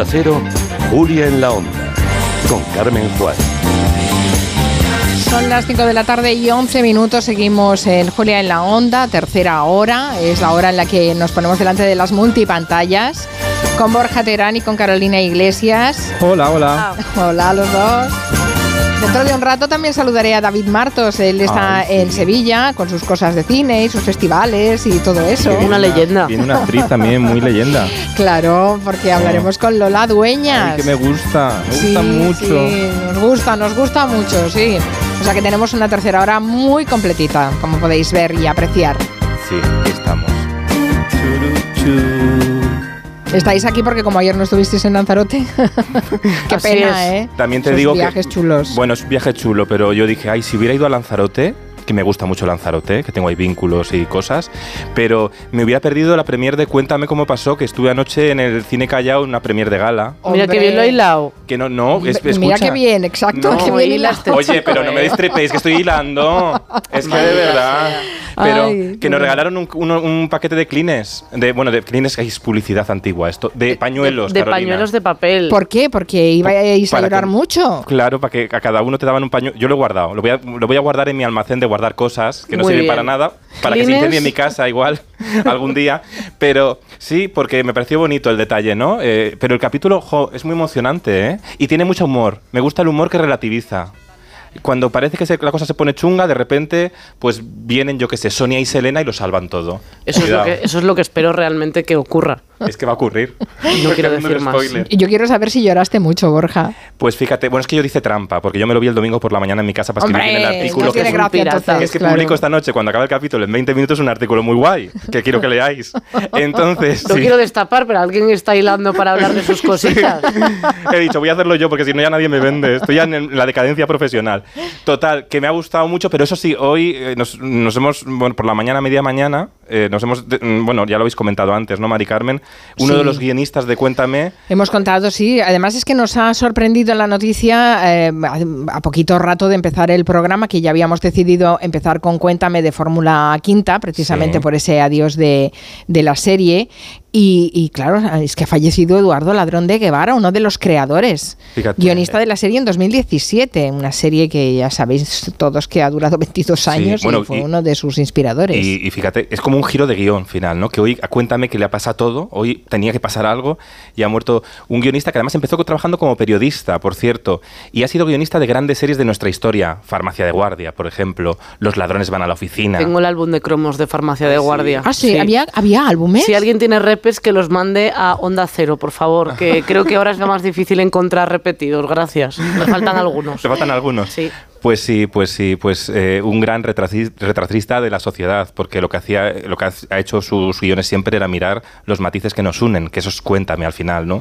Onda Cero, Julia en la Onda, con Carmen Juárez. Son las 5 de la tarde y 11 minutos. Seguimos en Julia en la Onda, tercera hora. Es la hora en la que nos ponemos delante de las multipantallas con Borja Terán y con Carolina Iglesias. Hola, hola. Hola a los dos. Dentro de un rato también saludaré a David Martos. Él está Ay, sí. en Sevilla con sus cosas de cine y sus festivales y todo eso. Una leyenda. Viene una actriz también muy leyenda. Claro, porque hablaremos con Lola Dueñas. Ay, que me gusta, me Sí, gusta mucho. sí, nos gusta, nos gusta mucho, sí. O sea que tenemos una tercera hora muy completita, como podéis ver y apreciar. Sí, aquí estamos. Churu. Estáis aquí porque como ayer no estuvisteis en Lanzarote. Qué Así pena, es. ¿eh? También te Esos digo viajes que chulos. Bueno, es un viaje chulo, pero yo dije, ay, si hubiera ido a Lanzarote, que me gusta mucho Lanzarote, que tengo ahí vínculos y cosas, pero me hubiera perdido la premier de Cuéntame cómo pasó, que estuve anoche en el Cine Callao en una premier de gala. Mira que bien lo he hilado. Que no, no, es, Mira escucha. qué bien, exacto, No. qué bien. Oye, pero no me distrepéis, que estoy hilando. Es que de verdad. Pero Ay, que nos regalaron un, uno- un paquete de clines. De, bueno, de clines, que es publicidad antigua esto. De pañuelos, De Carolina. pañuelos de papel. ¿Por qué? Porque ibais a llorar que- mucho. Claro, para que a cada uno te daban un pañuelo. Yo lo he guardado. Lo voy a, lo voy a guardar en mi almacén de guardar cosas que no Muy sirven bien. para nada. Para que se ¿Clines? incendie en mi casa igual algún día. Pero sí, porque me pareció bonito el detalle, ¿no? Eh, pero el capítulo jo, es muy emocionante, ¿eh? Y tiene mucho humor. Me gusta el humor que relativiza. Cuando parece que se- la cosa se pone chunga, de repente, pues vienen, yo qué sé, Sonia y Selena y lo salvan todo. Eso es, lo que, eso es lo que espero realmente que ocurra. Es que va a ocurrir. No quiero decir más. Y yo quiero saber si lloraste mucho, Borja. Pues fíjate, bueno, es que yo dice trampa, porque yo me lo vi el domingo por la mañana en mi casa para escribir en el Hombre, artículo. no que tiene es un- gracia entonces, es que claro. publico esta noche, cuando acabe el capítulo, en 20 minutos, un artículo muy guay, que quiero que leáis. Entonces, No sí, quiero destapar, pero alguien está hilando para hablar de sus cositas. he dicho, voy a hacerlo yo, porque si no ya nadie me vende. Estoy ya en la decadencia profesional. Total, que me ha gustado mucho, pero eso sí, hoy eh, nos, nos hemos, bueno, por la mañana, media mañana, eh, nos hemos, mm, bueno, ya lo habéis comentado antes, ¿no, Mari Carmen? Uno Sí. de los guionistas de Cuéntame, Hemos contado, sí. Además es que nos ha sorprendido la noticia eh, a, poquito rato de empezar el programa, que ya habíamos decidido empezar con Cuéntame de Fórmula Quinta, precisamente Sí. por ese adiós de, de la serie. Y, y claro, es que ha fallecido Eduardo Ladrón de Guevara, uno de los creadores, Fíjate. guionista de la serie en 2017, una serie que ya sabéis todos que ha durado 22 Sí, años bueno, y fue y- uno de sus inspiradores. Y, y fíjate, es como un giro de guion final, ¿no? Que hoy, cuéntame que le ha pasado todo, hoy tenía que pasar algo y ha muerto un guionista que además empezó trabajando como periodista, por cierto, y ha sido guionista de grandes series de nuestra historia, Farmacia de Guardia, por ejemplo, Los ladrones van a la oficina. Tengo el álbum de cromos de Farmacia de Guardia. ah, sí, Había, había álbumes. Si alguien tiene repes, que los mande a Onda Cero, por favor, que creo que ahora es lo más difícil encontrar repetidos. Gracias. Me faltan algunos. ¿Te faltan algunos? Sí. Pues sí, pues sí, pues eh, un gran retracista de la sociedad, porque lo que hacía, lo que ha hecho sus guiones siempre era mirar los matices que nos unen, que eso es cuéntame al final, ¿no?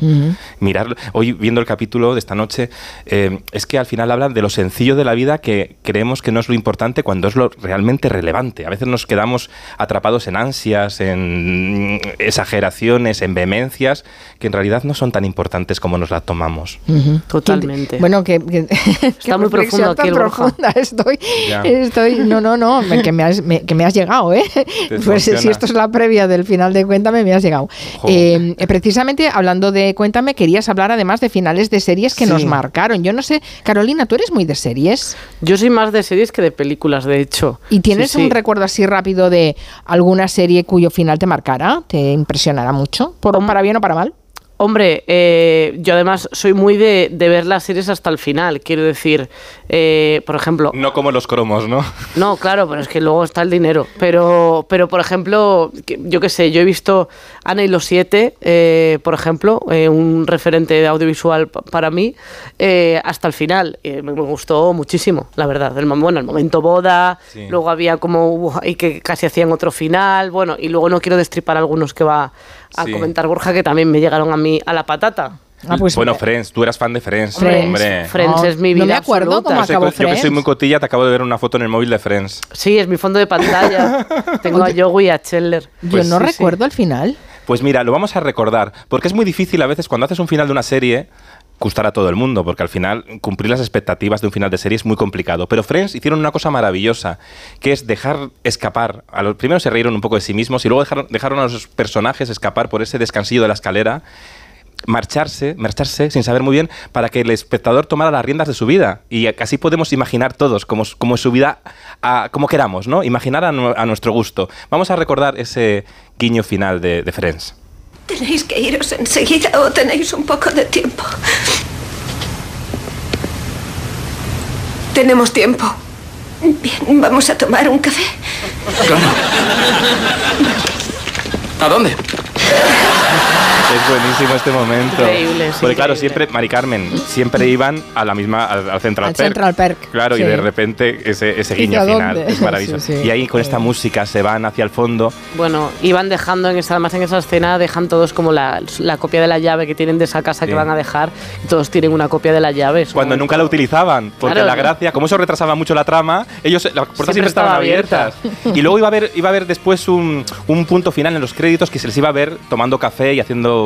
Mirar, hoy viendo el capítulo de esta noche, eh, es que al final hablan de lo sencillo de la vida que creemos que no es lo importante cuando es lo realmente relevante. A veces nos quedamos atrapados en ansias, en exageraciones, en vehemencias, que en realidad no son tan importantes como nos las tomamos. Totalmente. Bueno, que, que- qué muy profundo aquí el. Profunda estoy, Ya. estoy, no, no, no, me- que me has, me- que me has llegado, ¿eh? Pues si emociona. esto es la previa del final de Cuéntame, me has llegado. Eh, precisamente hablando de Cuéntame, querías hablar además de finales de series que Sí. nos marcaron. Yo no sé, Carolina, ¿tú eres muy de series? Yo soy más de series que de películas, de hecho. ¿Y tienes Sí, sí. un recuerdo así rápido de alguna serie cuyo final te marcara? ¿Te impresionará mucho? Por, ¿Para bien o para mal? Hombre, eh, yo además soy muy de, de ver las series hasta el final. Quiero decir, eh, por ejemplo, No como los cromos, ¿no? No, claro, pero es que luego está el dinero. Pero, pero por ejemplo, yo qué sé, yo he visto Ana y los siete, eh, por ejemplo, eh, un referente de audiovisual pa- para mí, eh, hasta el final. Eh, me, gustó muchísimo, la verdad. El, bueno, el momento boda, Sí. luego había como ahí que casi hacían otro final, bueno, y luego no quiero destripar algunos que va a Sí. comentar Borja, que también me llegaron a mí a la patata. Ah, pues, bueno, Friends, tú eras fan de Friends. Friends. Hombre. Friends No, es mi no vida me acuerdo absoluta. cómo Yo, que soy muy cotilla, te acabo de ver una foto en el móvil de Friends. Sí, es mi fondo de pantalla. Tengo a Joey y a Chandler. yo Pues no sí, sí. recuerdo el final. Pues mira, lo vamos a recordar, porque es muy difícil a veces cuando haces un final de una serie gustar a todo el mundo, porque al final cumplir las expectativas de un final de serie es muy complicado. Pero Friends hicieron una cosa maravillosa, que es dejar escapar. A los primero se rieron un poco de sí mismos y luego dejaron, dejaron a los personajes escapar por ese descansillo de la escalera marcharse, marcharse sin saber muy bien para que el espectador tomara las riendas de su vida. Y así podemos imaginar todos como, como su vida, a, como queramos, ¿no? Imaginar a, a, nuestro gusto. Vamos a recordar ese guiño final de, de Friends. Tenéis que iros enseguida o tenéis un poco de tiempo. Tenemos tiempo. Bien, vamos a tomar un café. Claro. ¿A dónde? Es buenísimo este momento. Increíble, sí, Porque claro, siempre, Mari Carmen, siempre iban a la misma, al, al Central Al Perk. Central Perk, Claro, sí. y de repente ese, ese ¿Y guiño final dónde? es maravilloso. Sí, sí. Y ahí con esta música se van hacia el fondo. Bueno, iban dejando en esa, además en esa escena dejan todos como la, la copia de la llave que tienen de esa casa Sí. que van a dejar y todos tienen una copia de la llave. Cuando nunca la utilizaban, porque Claro. la gracia, como eso retrasaba mucho la trama, ellos las puertas Siempre siempre, estaban estaba abiertas. Y luego iba a haber, iba a haber después un, un punto final en los créditos que se les iba a ver tomando café y haciendo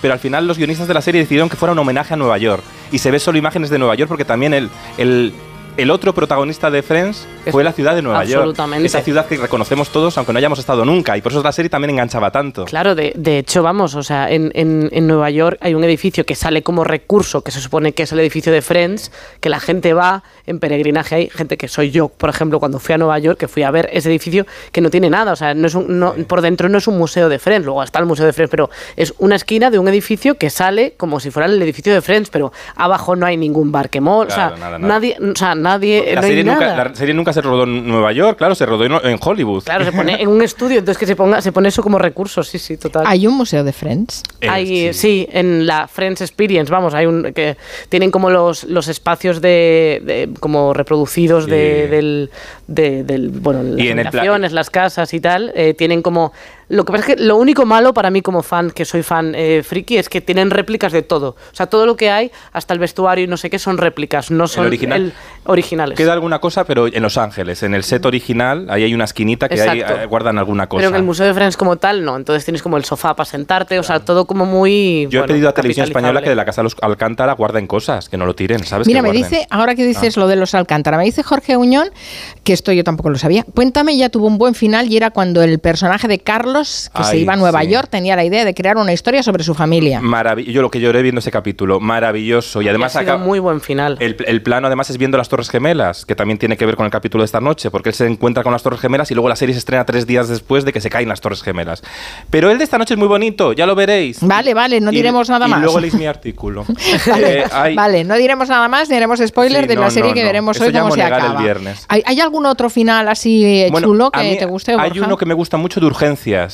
Pero al final los guionistas de la serie decidieron que fuera un homenaje a Nueva York. Y se ve solo imágenes de Nueva York porque también el, el otro protagonista de Friends fue la ciudad de Nueva York. absolutamente. Esa ciudad que reconocemos todos aunque no hayamos estado nunca. Y por eso la serie también enganchaba tanto. Claro, de, de hecho, vamos, o sea, en, en- en Nueva York hay un edificio que sale como recurso, que se supone que es el edificio de Friends, que la gente va en peregrinaje ahí, gente que soy yo, por ejemplo, cuando fui a Nueva York, que fui a ver ese edificio que no tiene nada, o sea, no es un- no- por dentro no es un museo de Friends, luego está el museo de Friends, pero es una esquina de un edificio que sale como si fuera el edificio de Friends, pero abajo no hay ningún bar que mol, Claro, o sea, nada, nada. nadie, o sea, nadie, La no hay serie, nunca, nada. la serie nunca se rodó en Nueva York, claro, se rodó en, en Hollywood. Claro, se pone en un estudio, entonces que se ponga, se pone eso como recurso, sí, sí, total. Hay un museo de Friends. Eh, Hay, sí. en la Friends Experience, vamos, hay un que tienen como los, los espacios de, de- como reproducidos de, del, de- del bueno, las habitaciones, las casas y tal, eh, tienen como lo que pasa es que lo único malo para mí como fan, que soy fan eh, friki, es que tienen réplicas de todo. O sea, todo lo que hay, hasta el vestuario y no sé qué, son réplicas, no son original? el- originales. Queda alguna cosa, pero en Los Ángeles, en el set original, ahí hay una esquinita que ahí eh, guardan alguna cosa. Pero en el Museo de Friends como tal, no. Entonces tienes como el sofá para sentarte, o sea, todo como muy. Yo he pedido a Televisión Española que de la Casa de los Alcántara guarden cosas, que no lo tiren, ¿sabes? Mira, Que me guarden. dice, ahora que dices lo de los Alcántara, me dice Jorge Uñón, que esto yo tampoco lo sabía. Cuéntame, ya tuvo un buen final y era cuando el personaje de Carlos, que se iba a Nueva sí. York, tenía la idea de crear una historia sobre su familia. Yo lo que lloré viendo ese capítulo, maravilloso. Y además ha sido acaba- muy buen final. El, el plano además es viendo las Torres Gemelas, que también tiene que ver con el capítulo de esta noche, porque él se encuentra con las Torres Gemelas y luego la serie se estrena tres días después de que se caen las Torres Gemelas. Pero el de esta noche es muy bonito, ya lo veréis. Vale, vale, no Y- diremos nada y más. luego leéis mi artículo. Vale, Eh, hay- vale, no diremos nada más, ni haremos spoiler Sí, de la no, serie no, que no. veremos Eso hoy ya cómo se Monegal el acaba. viernes. ¿Hay, hay algún otro final así eh, Bueno, chulo a que mí te guste? Hay Borja? uno que me gusta mucho de urgencias.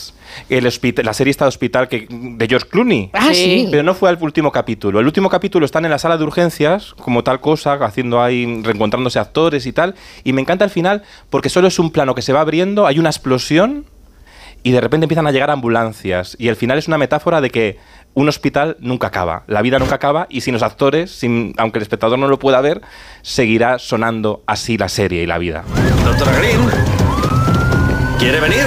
El hospita- la serie está de hospital que, de George Clooney. Ah, sí. Pero no fue al último capítulo. El último capítulo están en la sala de urgencias, como tal cosa, haciendo ahí, reencontrándose actores y tal. Y me encanta el final porque solo es un plano que se va abriendo, hay una explosión y de repente empiezan a llegar ambulancias. Y el final es una metáfora de que un hospital nunca acaba, la vida nunca acaba y sin los actores, sin, aunque el espectador no lo pueda ver, seguirá sonando así la serie y la vida. Doctora Green. ¿Quiere venir?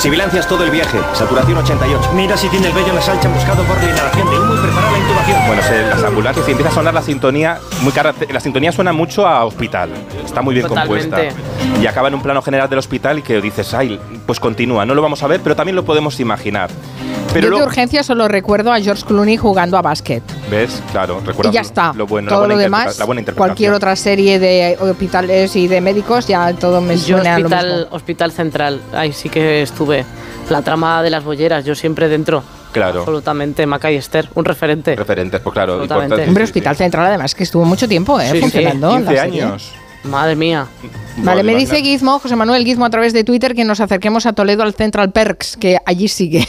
Sibilancias todo el viaje. Saturación 88. Mira si tiene el vello nasal chamuscado por la inhalación de humo y prepara la intubación. Bueno, se- las ambulancias y empieza a sonar la sintonía muy cara. La sintonía suena mucho a hospital. Está muy bien Totalmente. compuesta. Y acaba en un plano general del hospital y que dices, ay, pues continúa. No lo vamos a ver, pero también lo podemos imaginar. Pero Yo de urgencia solo recuerdo a George Clooney jugando a básquet. ¿Ves? Claro, recuerda Y ya está. lo bueno, la todo buena lo demás, la buena cualquier otra serie de hospitales y de médicos, ya todo me Yo suena a lo hospital, mismo. hospital Central, ahí sí que estuve. La trama de las bolleras, yo siempre dentro. Claro. Absolutamente, Maca y Esther, un referente. Referentes, pues claro. Importante, Hombre, sí, sí. Hospital Central, además, que estuvo mucho tiempo ¿eh? Sí, sí, funcionando. 15 la serie. años. Madre mía. Vale, me dice Gizmo, José Manuel Gizmo, a través de Twitter, que nos acerquemos a Toledo al Central Perks, que allí sigue.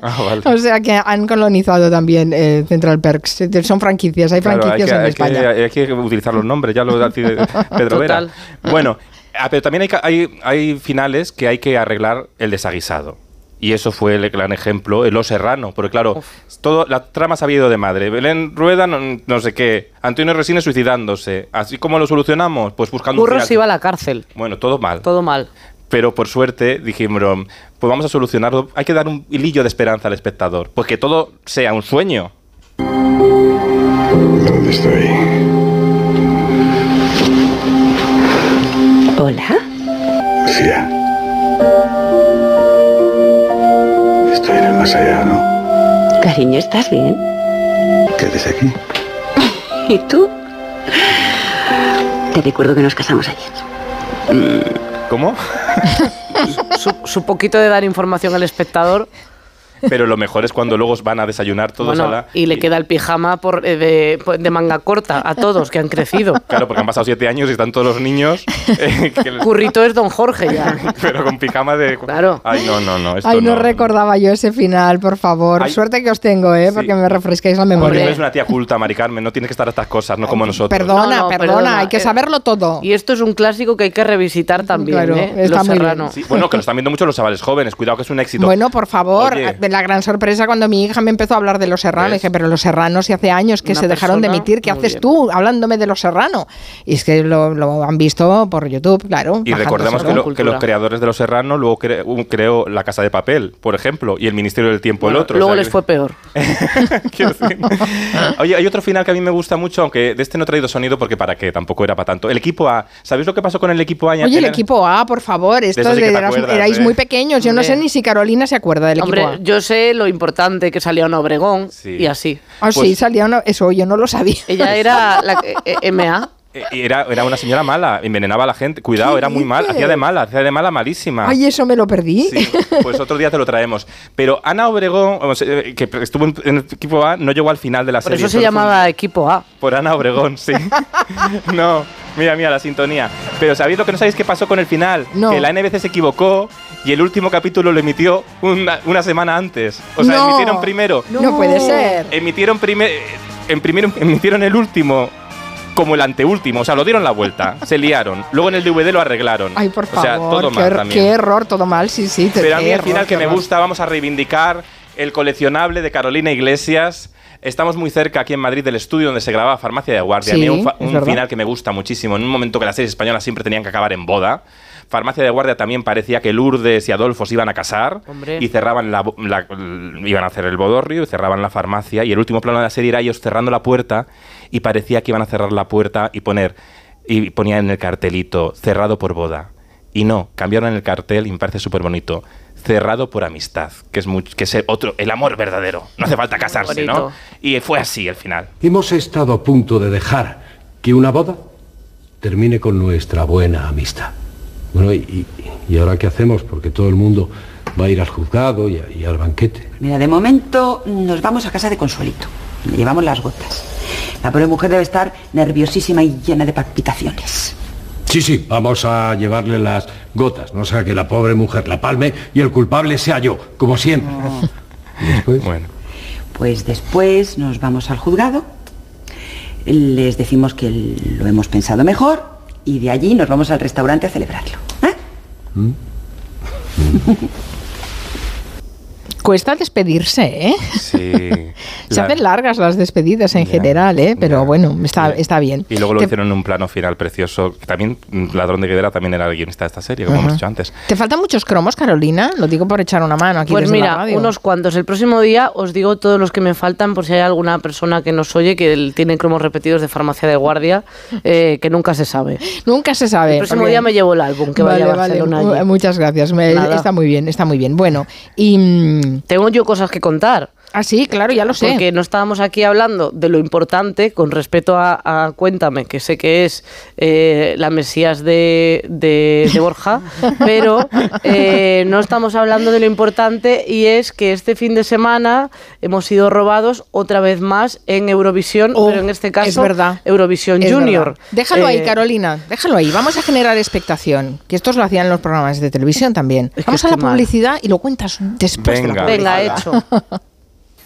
Ah, vale. o sea que han colonizado también eh, Central Perks. Son franquicias, hay Claro, hay franquicias que, en hay España. que- hay que utilizar los nombres, ya lo Pedro Vera. Bueno, ah, pero también hay, hay, hay finales que hay que arreglar el desaguisado. Y eso fue el gran ejemplo, el Lo Serrano, porque claro, todo, la trama se había ido de madre. Belén Rueda, no, no sé qué. Antonio Resines suicidándose. ¿Así como lo solucionamos? Pues buscando un Burros iba a la cárcel. Bueno, todo mal. Todo mal. Pero por suerte dijimos, pues vamos a solucionarlo. Hay que dar un hilillo de esperanza al espectador. Pues que todo sea un sueño. ¿Dónde estoy? Hola. Sia. Estoy en el más allá, ¿no? Cariño, ¿estás bien? ¿Qué aquí? ¿Y tú? Te recuerdo que nos casamos ayer. Mm, ¿Cómo? su poquito de dar información al espectador pero lo mejor es cuando luego van a desayunar todos Bueno, a la... y le queda el pijama por, eh, de, pues, de manga corta a todos que han crecido. Claro, porque han pasado siete años y están todos los niños... eh, que les- Currito es Don Jorge ya. pero con pijama de... Claro. Ay, no, no, no. Esto Ay, no, no. recordaba yo ese final, por favor. Ay. Suerte que os tengo, ¿eh? Porque me refrescáis la Porque memoria. no eres una tía culta, Mari Carmen, no tienes que estar a estas cosas, no como nosotros. Perdona, No, no, perdona, perdona. hay que Eh, saberlo todo. Y esto es un clásico que hay que revisitar también, Claro, ¿eh? está Los muy bien. Serrano. Sí, bueno, que lo están viendo mucho los chavales jóvenes, cuidado que es un éxito. Bueno, por favor, Oye. La gran sorpresa cuando mi hija me empezó a hablar de Los Serrano. ¿Ves? Dije, pero Los Serranos, si hace años que Una se dejaron de emitir, ¿qué haces bien. tú hablándome de Los Serrano? Y es que lo, lo han visto por YouTube, claro. Y recordemos que, lo- que Cultura. los creadores de Los Serrano luego cre- un- creó La Casa de Papel, por ejemplo, y El Ministerio del Tiempo el otro. o luego sea les que- fue peor. Oye, hay otro final que a mí me gusta mucho, aunque de este no he traído sonido porque para qué, tampoco era para tanto. El equipo A. ¿Sabéis lo que pasó con el equipo A? Oye, el equipo A, por favor, esto eso sí de eras- acuerdas, erais ¿eh? muy pequeños. Yo no sé ni si Carolina se acuerda del equipo Hombre, A. yo sé lo importante que salía una Obregón Sí. y así. Ah, sí, pues- salía una- eso, yo no lo sabía. Ella era la eh, MA. Eh, Era, era una señora mala, envenenaba a la gente. Cuidado, ¿Qué era muy mal, hacía de mala, hacía de mala malísima. Ay, eso me lo perdí. Sí, pues otro día te lo traemos. Pero Ana Obregón, eh, que estuvo en, el equipo A, no llegó al final de la Por serie. eso se fue un- llamaba Equipo A. Por Ana Obregón, sí. no, mira, mira la sintonía. Pero ¿sabéis lo que no sabéis qué pasó con el final? No. Que la NBC se equivocó y el último capítulo lo emitió una, una semana antes. O sea, No. emitieron primero. No puede ser. Emitieron, primer, emitieron, emitieron el último como el anteúltimo. O sea, lo dieron la vuelta. se liaron. Luego en el DVD lo arreglaron. Ay, por O favor, sea, todo qué, mal er- también. qué error, todo mal, sí, sí. te- Pero a mí qué el error, final que me error. gusta, vamos a reivindicar el coleccionable de Carolina Iglesias. Estamos muy cerca aquí en Madrid del estudio donde se grababa Farmacia de Guardia. a mí Sí, un, un final que me gusta muchísimo. En un momento que las series españolas siempre tenían que acabar en boda. Farmacia de Guardia también parecía que Lourdes y Adolfo se iban a casar Hombre. y cerraban la, iban a hacer el bodorrio y cerraban la farmacia y el último plano de la serie era ellos cerrando la puerta y parecía que iban a cerrar la puerta y poner y ponían en el cartelito cerrado por boda y no cambiaron el cartel y me parece súper bonito cerrado por amistad que es que es el otro el amor verdadero. No hace falta casarse no y fue así el final. Hemos estado a punto de dejar que una boda termine con nuestra buena amistad. Bueno, y, ahora qué hacemos? Porque todo el mundo va a ir al juzgado y, a- y al banquete. Mira, de momento nos vamos a casa de Consuelito. Le llevamos las gotas. La pobre mujer debe estar nerviosísima y llena de palpitaciones. Sí, sí, vamos a llevarle las gotas, no sea que la pobre mujer la palme y el culpable sea yo, como siempre. Y después, bueno Pues después nos vamos al juzgado, les decimos que lo hemos pensado mejor y de allí nos vamos al restaurante a celebrarlo. ¿eh? Cuesta despedirse, ¿eh? sí Se La- hacen largas las despedidas en general, ¿eh? Pero bueno, está, está bien. y luego lo Te- hicieron en un plano final precioso también mm, Ladrón de Guedera también era el guionista de esta serie como Ajá. hemos dicho antes ¿Te faltan muchos cromos, Carolina? Lo digo por echar una mano aquí Pues desde la mira, radio. unos cuantos. El próximo día os digo todos los que me faltan por si hay alguna persona que nos oye que tiene cromos repetidos de farmacia de guardia, eh, que nunca se sabe. Nunca se sabe. El próximo día me llevo el álbum que vale, vaya a vale. Barcelona. Allí. Muchas gracias. Me- está muy bien, está muy bien. Bueno, y... Tengo yo cosas que contar. Ah, sí, claro, ya lo sé. Porque no estábamos aquí hablando de lo importante con respecto a, a Cuéntame, que sé que es eh, la Mesías de, de- de Borja, pero eh, no estamos hablando de lo importante y es que este fin de semana hemos sido robados otra vez más en Eurovisión, Oh, pero en este caso es verdad. Eurovisión Es Junior. verdad. Déjalo ahí, Eh, Carolina. Déjalo ahí. Vamos a generar expectación. Que estos lo hacían en los programas de televisión también. Vamos a la mal. publicidad y lo cuentas después de la publicidad. Venga, hecho.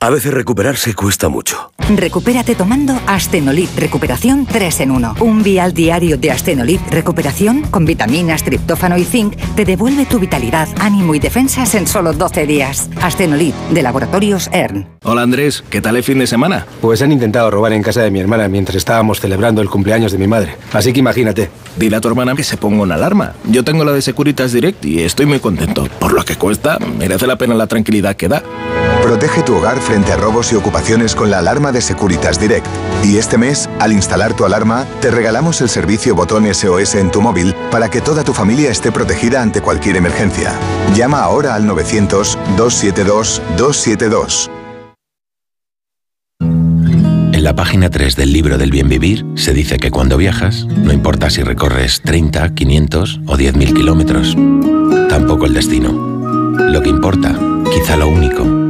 A veces recuperarse cuesta mucho. Recupérate tomando Astenolid Recuperación 3 en 1. Un vial diario de Astenolid Recuperación con vitaminas, triptófano y zinc te devuelve tu vitalidad, ánimo y defensas en solo 12 días. Astenolid de Laboratorios ERN. Hola Andrés, ¿qué tal el fin de semana? Pues han intentado robar en casa de mi hermana mientras estábamos celebrando el cumpleaños de mi madre. Así que imagínate, Dile a tu hermana que se ponga una alarma. Yo tengo la de Securitas Direct y estoy muy contento. Por lo que cuesta, merece la pena la tranquilidad que da. Protege tu hogar frente a robos y ocupaciones con la alarma de Securitas Direct. Y este mes, al instalar tu alarma, te regalamos el servicio botón SOS en tu móvil para que toda tu familia esté protegida ante cualquier emergencia. Llama ahora al 900-272-272. En la página 3 del libro del bien vivir se dice que cuando viajas, no importa si recorres 30, 500 o 10.000 kilómetros, tampoco el destino. Lo que importa, quizá lo único,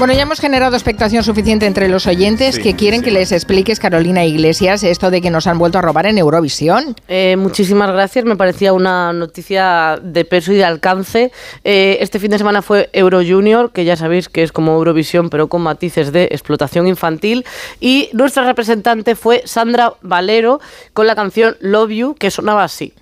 Bueno, ya hemos generado expectación suficiente entre los oyentes Sí, que quieren sí. que les expliques, Carolina Iglesias, esto de que nos han vuelto a robar en Eurovisión. Eh, muchísimas gracias, me parecía una noticia de peso y de alcance. Eh, este fin de semana fue Euro Junior, que ya sabéis que es como Eurovisión, pero con matices de explotación infantil. Y nuestra representante fue Sandra Valero con la canción Love You, que sonaba así.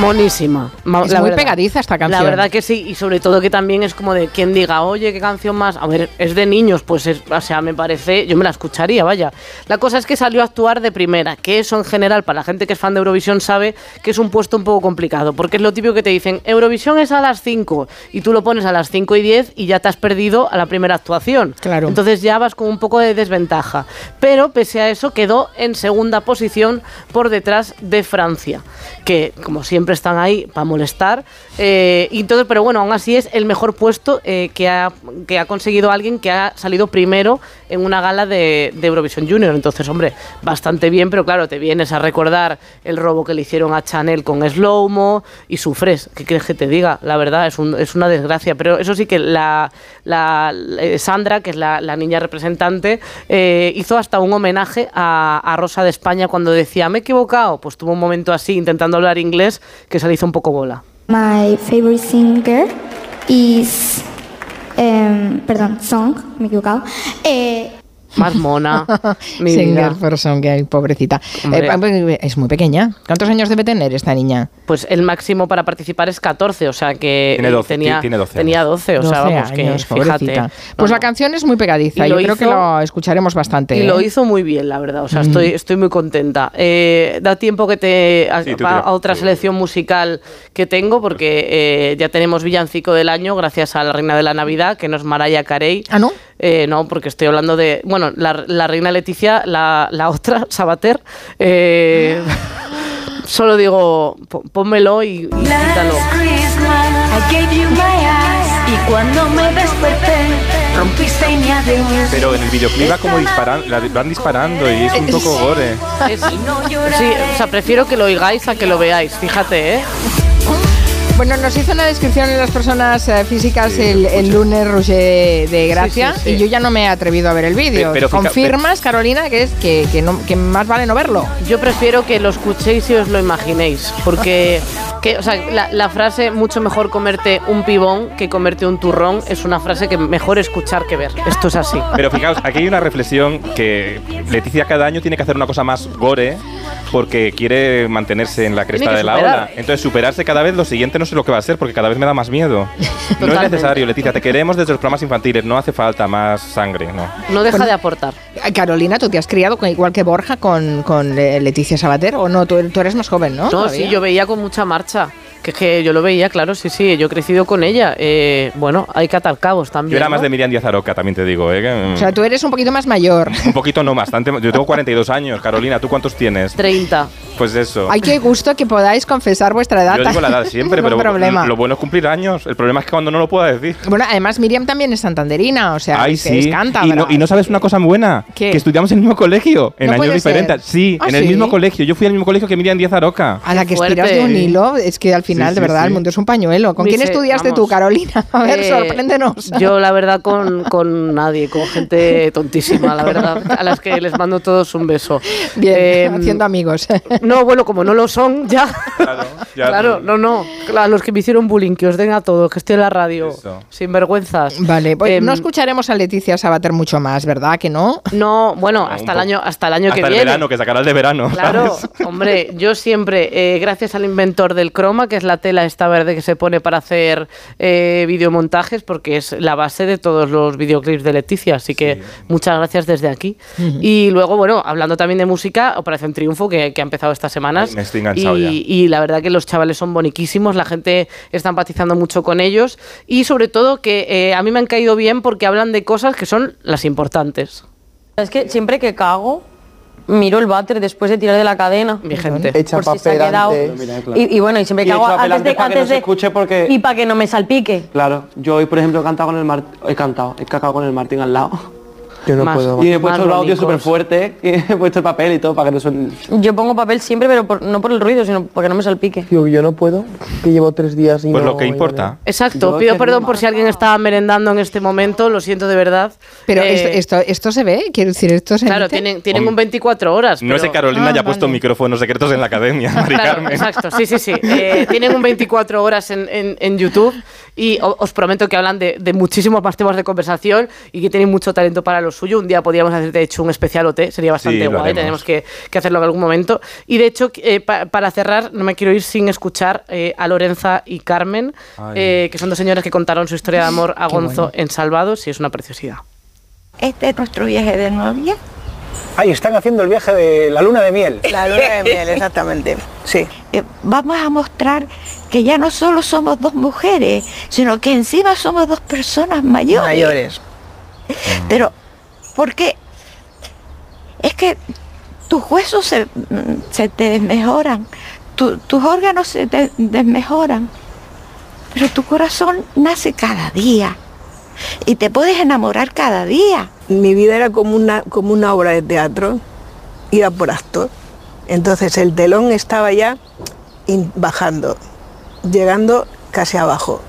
Monísima. Ma- Es la muy verdad. pegadiza esta canción. La verdad que sí, y sobre todo que también es como de quien diga, oye, qué canción más. A ver, es de niños, pues es, o sea, me parece, yo me la escucharía, vaya. La cosa es que salió a actuar de primera, que eso en general, para la gente que es fan de Eurovisión, sabe que es un puesto un poco complicado, porque es lo típico que te dicen, Eurovisión es a las 5, y tú lo pones a las 5 y 10 y ya te has perdido a la primera actuación. Claro. Entonces ya vas con un poco de desventaja. Pero pese a eso, quedó en segunda posición por detrás de Francia, que como siempre están ahí para molestar. eh, y todo, pero bueno, aún así es el mejor puesto eh, que, ha, que ha conseguido alguien que ha salido primero en una gala de, de Eurovisión Junior. Entonces, hombre, bastante bien, pero claro, te vienes a recordar el robo que le hicieron a Chanel con Slowmo y sufres. ¿Qué quieres que te diga? La verdad, es, un- es una desgracia. Pero eso sí que la, la- eh, Sandra, que es la, la niña representante, eh, hizo hasta un homenaje a, a Rosa de España cuando decía, me he equivocado. Pues tuvo un momento así intentando hablar inglés que se le hizo un poco bola. My favorite singer is, em, perdón, song, me he equivocado. Eh, Más mona. mi Singer vida. person gay, pobrecita. Eh, es muy pequeña. ¿Cuántos años debe tener esta niña? Pues el máximo para participar es 14, o sea que Tiene 12, tenía, ti- tiene 12 tenía 12, o sea, 12 vamos, que años, fíjate. No, Pues no. la canción es muy pegadiza. Y Yo creo que lo escucharemos bastante. Y ¿eh? lo hizo muy bien, la verdad. O sea, Mm. estoy, estoy muy contenta. Eh, da tiempo que te a, Sí, tú a- tira. a otra selección musical que tengo, porque eh, ya tenemos villancico del año gracias a la reina de la Navidad, que no es Mariah Carey. Ah, ¿no? Eh, no, porque estoy hablando de. Bueno, la, la reina Leticia, la, la otra, Sabater. eh, solo digo, pónmelo y, y quítalo. I gave you my eyes y cuando me desperté rompiste y me adiós. Pero en el videoclip va como disparan, la van disparando y es un poco gore. Es- sí, o sea, prefiero que lo oigáis a que lo veáis, fíjate, ¿eh? Bueno, nos hizo una descripción en las personas eh, físicas el, el lunes Roger de Gracia Sí, sí, sí. y yo ya no me he atrevido a ver el vídeo. Pe- ¿Confirmas, Carolina, que es que, que, no- que más vale no verlo? Yo prefiero que lo escuchéis y os lo imaginéis, porque que, o sea, la, la frase mucho mejor comerte un pibón que comerte un turrón es una frase que mejor escuchar que ver. Esto es así. Pero fijaos, aquí hay una reflexión que Leticia cada año tiene que hacer una cosa más gore porque quiere mantenerse en la cresta de la ola. Entonces, superarse cada vez, lo siguiente no sé lo que va a ser porque cada vez me da más miedo. No es necesario, Leticia, te queremos desde los programas infantiles, no hace falta más sangre, no. No deja Bueno, de aportar. Eh, Carolina, ¿tú te has criado con, igual que Borja con, con eh, Leticia Sabater? ¿O no? Tú, tú eres más joven, ¿no? No, Todavía. sí, yo veía con mucha marcha. Que es que yo lo veía, claro, sí, sí, yo he crecido con ella. Eh, bueno, hay que atar cabos también. Yo era más ¿no? de Miriam Díaz Aroca, también te digo. ¿eh? Que, O sea, tú eres un poquito más mayor. Un poquito no, bastante. Yo tengo 42 años. Carolina, ¿tú cuántos tienes? 30. Pues eso. Ay, qué gusto que podáis confesar vuestra edad. Yo digo la edad siempre, Ningún pero problema. lo bueno es cumplir años. El problema es que cuando no lo pueda decir. Bueno, además Miriam también es santanderina, o sea, Ay, que sí. es cántabra. y, no, y no sabes una cosa muy buena. ¿Qué? Que estudiamos en el mismo colegio, en No años ser. diferentes. Sí, ¿Ah, en el sí? mismo colegio. Yo fui al mismo colegio que Miriam Díaz Aroca. A la que estiras de un hilo, es que al final, Sí, de verdad, sí. el mundo es un pañuelo. ¿Con Dice, quién estudiaste tú, vamos. Carolina? A ver, Eh, sorpréndenos. Yo, la verdad, con, con nadie, con gente tontísima, la verdad, a las que les mando todos un beso. Bien, Eh, haciendo amigos. No, bueno, como no lo son, ya. Ya, Claro, no, no. A los que me hicieron bullying, que os den a todos, que estoy en la radio. Eso. Sin vergüenzas. Vale, pues Em, no escucharemos a Leticia Sabater mucho más, ¿verdad? Que no. No, bueno, hasta el año, hasta el año Hasta que el viene. verano, que sacará el de verano. Claro, ¿sabes? hombre, yo siempre, eh, gracias al inventor del croma, que es la tela esta verde que se pone para hacer eh, videomontajes, porque es la base de todos los videoclips de Leticia, así que muchas gracias desde aquí. Y luego, bueno, hablando también de música, Operación Triunfo, que, que ha empezado estas semanas. Me estoy enganchado y, ya. y la verdad que los chavales son boniquísimos, la gente está empatizando mucho con ellos y sobre todo que eh, a mí me han caído bien porque hablan de cosas que son las importantes. Es que siempre que cago, miro el váter después de tirar de la cadena. Mi gente. Echa Por si se ha papel quedado. antes. Y, y bueno, y siempre Y que hago antes de, antes para que no se escuche porque- Y para que no me salpique. Claro, yo hoy por ejemplo he cantado con el Martín, he cantado, he cacado con el Martín al lado. Yo no Más- puedo. Y he más puesto el audio súper fuerte y he puesto el papel y todo para que no suene. Yo pongo papel siempre, pero por- no por el ruido, sino porque no me salpique. Tío, yo no puedo, que llevo tres días y Pues no- lo que importa. Exacto, Yo pido perdón no- por si alguien estaba merendando en este momento, lo siento de verdad. Pero Eh, esto, esto, esto se ve, quiero decir, esto se Claro, emite? tienen, tienen un 24 horas. No es que pero- Carolina Ah, haya puesto vale. micrófonos secretos en la academia, Mari Claro, Carmen. exacto, sí, sí, sí. Eh, tienen un 24 horas en, en- en YouTube y os prometo que hablan de, de muchísimos más temas de conversación y que tienen mucho talento para lo suyo. Un día podríamos hacer, de hecho, un especial OT, sería bastante Sí, guay, haremos. tenemos que, que hacerlo en algún momento. Y de hecho, eh, pa- para cerrar, no me quiero ir sin escuchar eh, a Lorenza y Carmen, eh, que son dos señoras que contaron su historia de amor a Qué Gonzo bueno. en Salvados y es una preciosidad. Este es nuestro viaje de novia. Ahí están haciendo el viaje de la luna de miel. La luna de miel, exactamente. Sí. vamos a mostrar que ya no solo somos dos mujeres, sino que encima somos dos personas mayores. Mayores. Pero, ¿por qué? Es que tus huesos se, mm, se te desmejoran, tu- tus órganos se te desmejoran, pero tu corazón nace cada día y te puedes enamorar cada día. Mi vida era como una, como una obra de teatro, iba por actor. Entonces el telón estaba ya in- bajando, llegando casi abajo.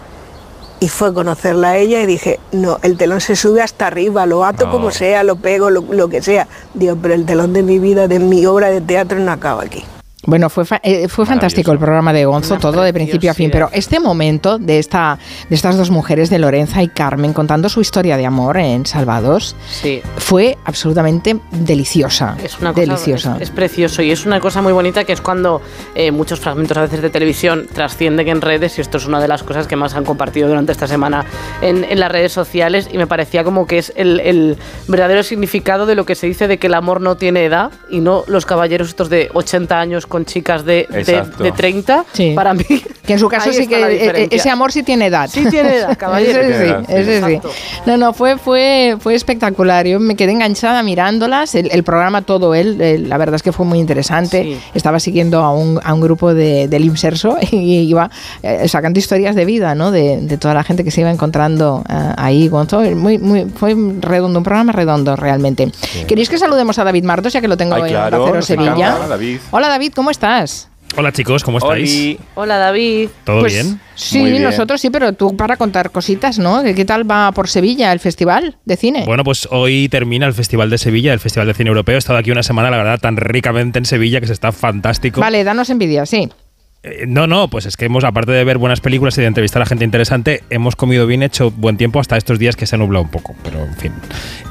Y fue conocerla a ella y dije, no, el telón se sube hasta arriba, lo ato No. como sea, lo pego, lo, lo que sea. Digo, pero el telón de mi vida, de mi obra de teatro no acaba aquí. Bueno, fue, fa- eh, fue fantástico el programa de Gonzo, Una todo de principio a fin, pero este momento de, esta, de estas dos mujeres, de Lorenza y Carmen, contando su historia de amor en Salvados, Sí. fue absolutamente deliciosa. Es una cosa, deliciosa. Es, es precioso y es una cosa muy bonita que es cuando eh, muchos fragmentos a veces de televisión trascienden en redes y esto es una de las cosas que más han compartido durante esta semana en, en las redes sociales y me parecía como que es el, el verdadero significado de lo que se dice de que el amor no tiene edad y no los caballeros estos de 80 años con chicas de, de, de 30 Sí. para mí Que en su caso sí que eh, diferencia. ese amor sí tiene edad. Sí tiene edad, caballero. Ese sí, Tiene edad, sí. ese sí. Exacto. No, no, fue, fue, fue espectacular. Yo me quedé enganchada mirándolas. El, el programa todo él, eh, la verdad es que fue muy interesante. Sí. Estaba siguiendo a un, a un grupo de, del Imserso y iba eh, sacando historias de vida, ¿no? De, de toda la gente que se iba encontrando eh, ahí. Gonzo, muy, muy, fue redondo, un programa redondo realmente. ¿Queréis que saludemos a David Martos, ya que lo tengo Ay, en claro, Onda Cero Sevilla? encanta, David. Hola David, ¿cómo estás? Hola chicos, ¿cómo estáis? Oli. Hola David. ¿Todo Pues, bien? Sí, bien. nosotros sí, pero tú para contar cositas, ¿no? ¿Qué qué tal va por Sevilla el festival de cine? Bueno, pues hoy termina el Festival de Sevilla, el Festival de Cine Europeo. He estado aquí una semana, la verdad, tan ricamente en Sevilla que se está fantástico. Vale, danos envidia, sí. Eh, no, no, pues es que hemos, aparte de ver buenas películas y de entrevistar a gente interesante, hemos comido bien, hecho buen tiempo hasta estos días que se ha nublado un poco. Pero, en fin,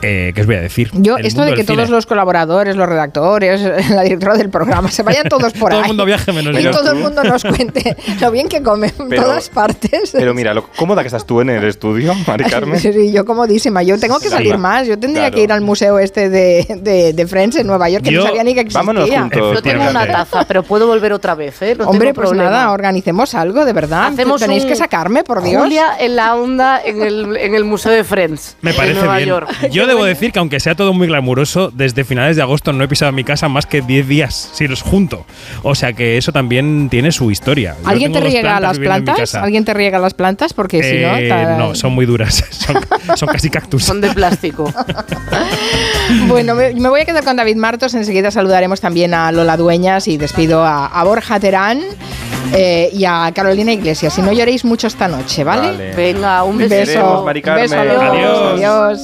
eh, ¿qué os voy a decir? Yo, El esto de que todos cine. los colaboradores, los redactores, la directora del programa, se vayan todos por Todo ahí. el mundo viaje menos y yo. todo el mundo nos cuente lo bien que comen en Pero- todas partes. Pero mira, lo cómoda que estás tú en el estudio, Mari Carmen. Sí, sí, yo comodísima. Yo tengo que salir más. Yo tendría Claro. que ir al museo este de, de, de Friends en Nueva York, que Yo- no sabía ni que existía. Vámonos juntos. Yo tengo una taza, pero puedo volver otra vez, ¿eh? Lo Hombre, tengo Pues problema. nada, organicemos algo, de verdad. Hacemos Tenéis un que sacarme, por Dios. Julia en la onda en el, en el Museo de Friends. Me en parece Nueva bien. York. Yo debo decir que aunque sea todo muy glamuroso, desde finales de agosto no he pisado mi casa más que 10 días, si los junto. O sea que eso también tiene su historia. Yo ¿Alguien te riega las en plantas? ¿Alguien te riega las plantas? Porque si no... Eh, no, son muy duras. Son, son casi cactus. Son de plástico. Bueno, me, me voy a quedar con David Martos. Enseguida saludaremos también a Lola Dueñas y despido a, a Borja Terán eh, y a Carolina Iglesias. Si no lloréis mucho esta noche, ¿vale? Vale. Venga, un beso. beso. Mari Un beso. Adiós. Adiós.